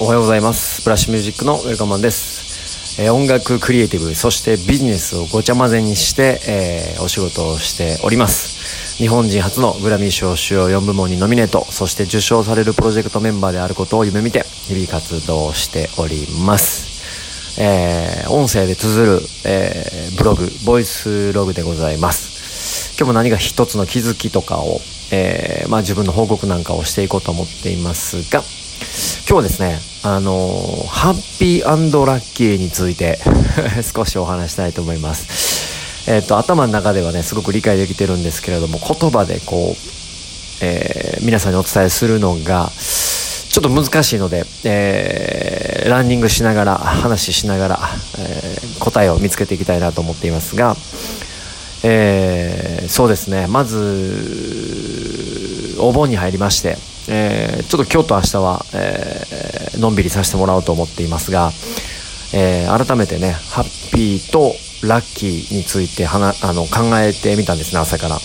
おはようございます。ブラッシュミュージックのウェルカマンです、えー音楽クリエイティブそしてビジネスをごちゃ混ぜにして、えーお仕事をしております。日本人初のグラミー賞主要4部門にノミネートそして受賞されるプロジェクトメンバーであることを夢見て日々活動しております。えー音声で綴る、えーブログボイスログでございます。今日も何か一つの気づきとかを、えーまあ、自分の報告なんかをしていこうと思っていますが今日はですねあのーハッピーラッキーについて 少しお話したいと思います。えっ、と頭の中ではねすごく理解できてるんですけれども言葉でこう、えー皆さんにお伝えするのがちょっと難しいので、えーランニングしながら話しながら、えー答えを見つけていきたいなと思っていますが、えーそうですね。まずお盆に入りまして、えーちょっと今日と明日は、えーのんびりさせてもらおうと思っていますが、えー改めてねハッピーとラッキーについてはなあの考えてみたんですね朝から。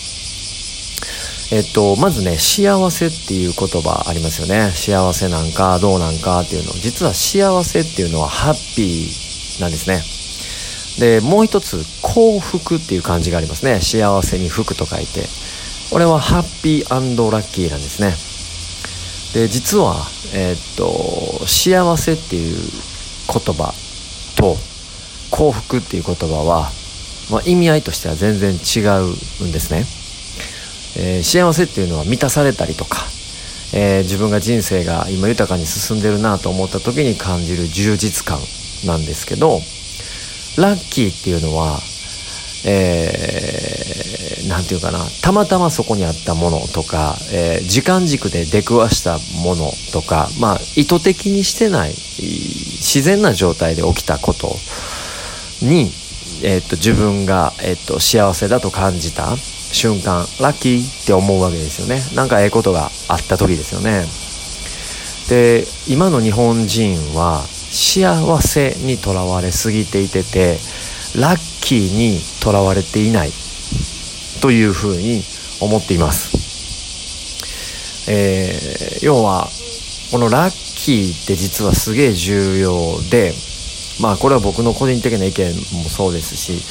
えっと、まずね、幸せっていう言葉ありますよね。幸せなんか、どうなんかっていうの。実は幸せっていうのはハッピーなんですね。で、もう一つ、幸福っていう漢字がありますね。幸せに福と書いて。これはハッピーラッキーなんですね。で、実は、えっと、幸せっていう言葉と幸福っていう言葉は、まあ、意味合いとしては全然違うんですね。えー幸せっていうのは満たされたりとか、えー自分が人生が今豊かに進んでるなと思った時に感じる充実感なんですけどラッキーっていうのはえーなんていうかな。たまたまそこにあったものとか、えー時間軸で出くわしたものとかまあ意図的にしてない自然な状態で起きたことに、えーっと自分が、えーっと幸せだと感じた瞬間ラッキーって思うわけですよね。なんかええことがあった時ですよね。で今の日本人は幸せにとらわれすぎていててラッキーにとらわれていない。というふうに思っています、えー要はこのラッキーって実はすげえ重要でまあこれは僕の個人的な意見もそうですし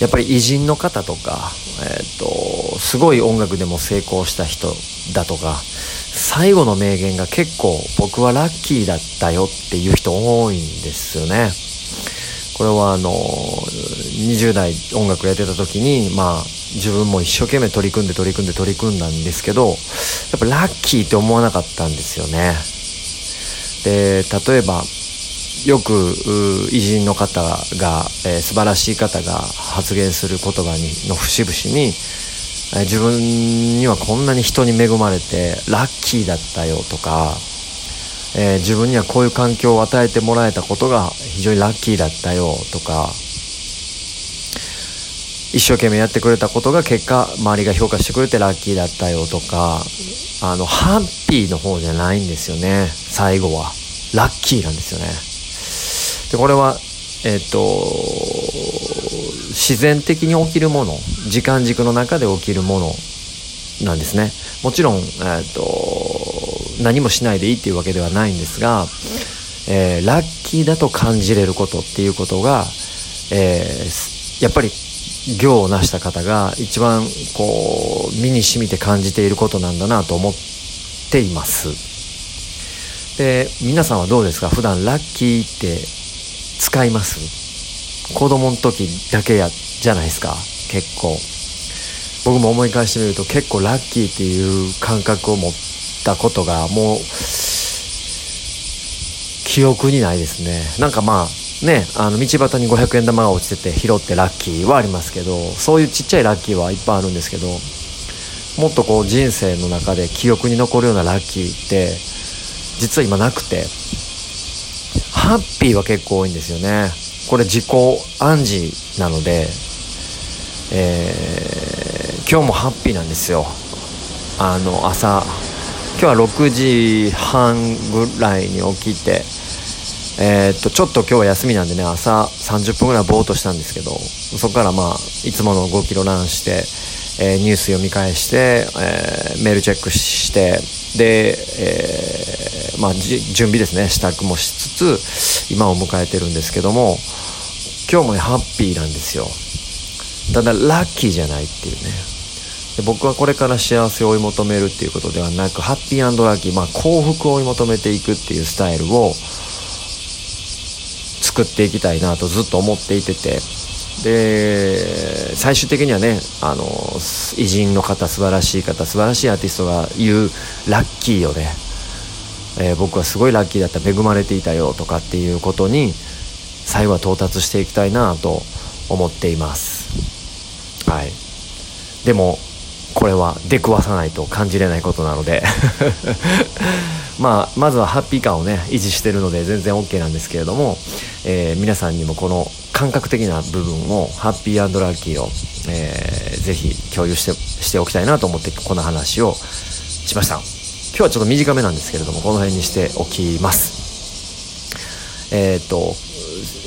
やっぱり偉人の方とか、えー、とすごい音楽でも成功した人だとか最後の名言が結構僕はラッキーだったよっていう人多いんですよね。これはあの20代音楽やってた時にまあ自分も一生懸命取り組んで取り組んで取り組んだんですけどやっぱラッキーって思わなかったんですよね。で例えばよく偉人の方が、えー素晴らしい方が発言する言葉にの節々に、えー自分にはこんなに人に恵まれてラッキーだったよとか、えー自分にはこういう環境を与えてもらえたことが非常にラッキーだったよとか一生懸命やってくれたことが結果周りが評価してくれてラッキーだったよとかあのハッピーの方じゃないんですよね。最後は。ラッキーなんですよね。でこれはえっ、と自然的に起きるもの時間軸の中で起きるものなんですね。もちろん、えっと何もしないでいいっていうわけではないんですが、えーラッキーだと感じれることっていうことが、えやっぱり行を成した方が一番こう身に染みて感じていることなんだなと思っています。で皆さんはどうですか？普段ラッキーって使います？子供の時だけやじゃないですか？結構。僕も思い返してみると結構ラッキーっていう感覚を持ったことがもう記憶にないですね。なんかまあねあの道端に500円玉が落ちてて拾ってラッキーはありますけどそういうちっちゃいラッキーはいっぱいあるんですけどもっとこう人生の中で記憶に残るようなラッキーって実は今なくてハッピーは結構多いんですよね。これ自己暗示なので、えー今日もハッピーなんですよ。あの朝今日は6時半ぐらいに起きてえーっとちょっと今日は休みなんでね朝30分ぐらいぼーっとしたんですけどそこからまあいつもの5キロランして、えーニュース読み返して、えーメールチェックしてで、えーまあ、準備ですね。支度もしつつ今を迎えてるんですけども今日もねハッピーなんですよ。ただラッキーじゃないっていうね。で僕はこれから幸せを追い求めるっていうことではなくハッピーラッキー、まあ、幸福を追い求めていくっていうスタイルを作っていきたいなとずっと思っていてて。で最終的にはねあの偉人の方素晴らしい方素晴らしいアーティストが言うラッキーをね、えー、僕はすごいラッキーだった。恵まれていたよとかっていうことに最後は到達していきたいなと思っています。はい。でもこれは出くわさないと感じれないことなので。まあまずはハッピー感をね維持してるので全然 OK なんですけれども、えー、皆さんにもこの感覚的な部分をハッピーラッキーを、えー、ぜひ共有してしておきたいなと思ってこの話をしました。今日はちょっと短めなんですけれどもこの辺にしておきます。えっ、と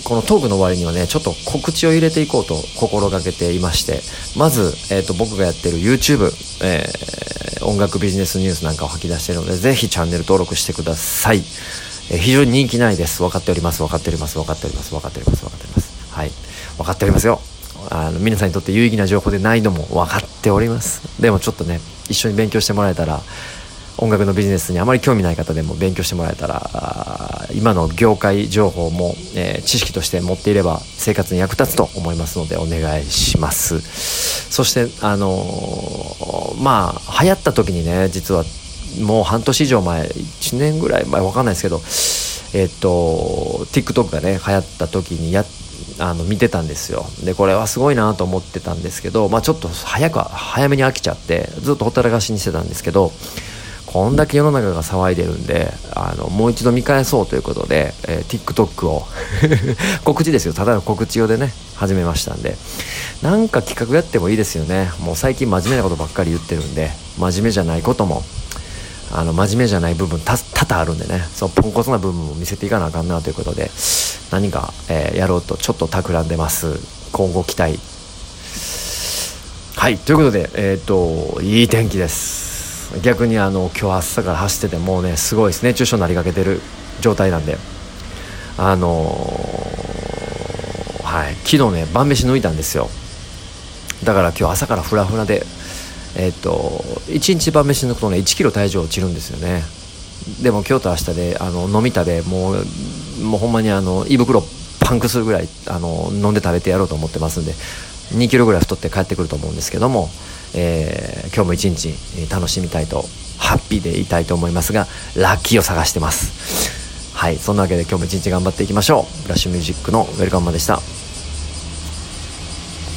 このトークの終わりにはねちょっと告知を入れていこうと心がけていましてまず、えーと、僕がやってる YouTube、えー、音楽ビジネスニュースなんかを吐き出してるのでぜひチャンネル登録してください、え、非常に人気ないです。分かっております。分かっております。分かっております。分かっております。分かっておりますはい。分かっておりますよ。あの皆さんにとって有意義な情報でないのも分かっております。でもちょっとね一緒に勉強してもらえたら音楽のビジネスにあまり興味ない方でも勉強してもらえたら今の業界情報も、えー、知識として持っていれば生活に役立つと思いますのでお願いします。そしてあのー、まあ流行った時にね実はもう半年以上前1年ぐらい前わかんないですけどえっ、と TikTok がね流行った時にやあの見てたんですよ。でこれはすごいなと思ってたんですけど、まあ、ちょっと早く早めに飽きちゃってずっとほったらかしにしてたんですけどこんだけ世の中が騒いでるんであのもう一度見返そうということで、えー、TikTok を 告知ですよ。ただの告知用でね始めましたんで。なんか企画やってもいいですよね。もう最近真面目なことばっかり言ってるんで真面目じゃないことも。あの真面目じゃない部分多々あるんでね。そのポンコツな部分も見せていかなあかんなということで何か、えー、やろうとちょっと企んでます。今後期待。はいということでえっ、ー、といい天気です。逆にあの今日朝から走っててもうねすごいです熱中症になりかけてる状態なんで。あのー、はい昨日ね晩飯抜いたんですよ。だから今日朝からフラフラでえっ、ー、と1日晩飯抜くとね1キロ体重落ちるんですよね。でも今日と明日であの飲みたでもうもうほんまにあの胃袋パンクするぐらいあの飲んで食べてやろうと思ってますんで2キロぐらい太って帰ってくると思うんですけどもえー、今日も一日楽しみたいとハッピーでいたいと思いますがラッキーを探してます。はいそんなわけで今日も一日頑張っていきましょう。ブラッシュミュージックのウェルカムマでした。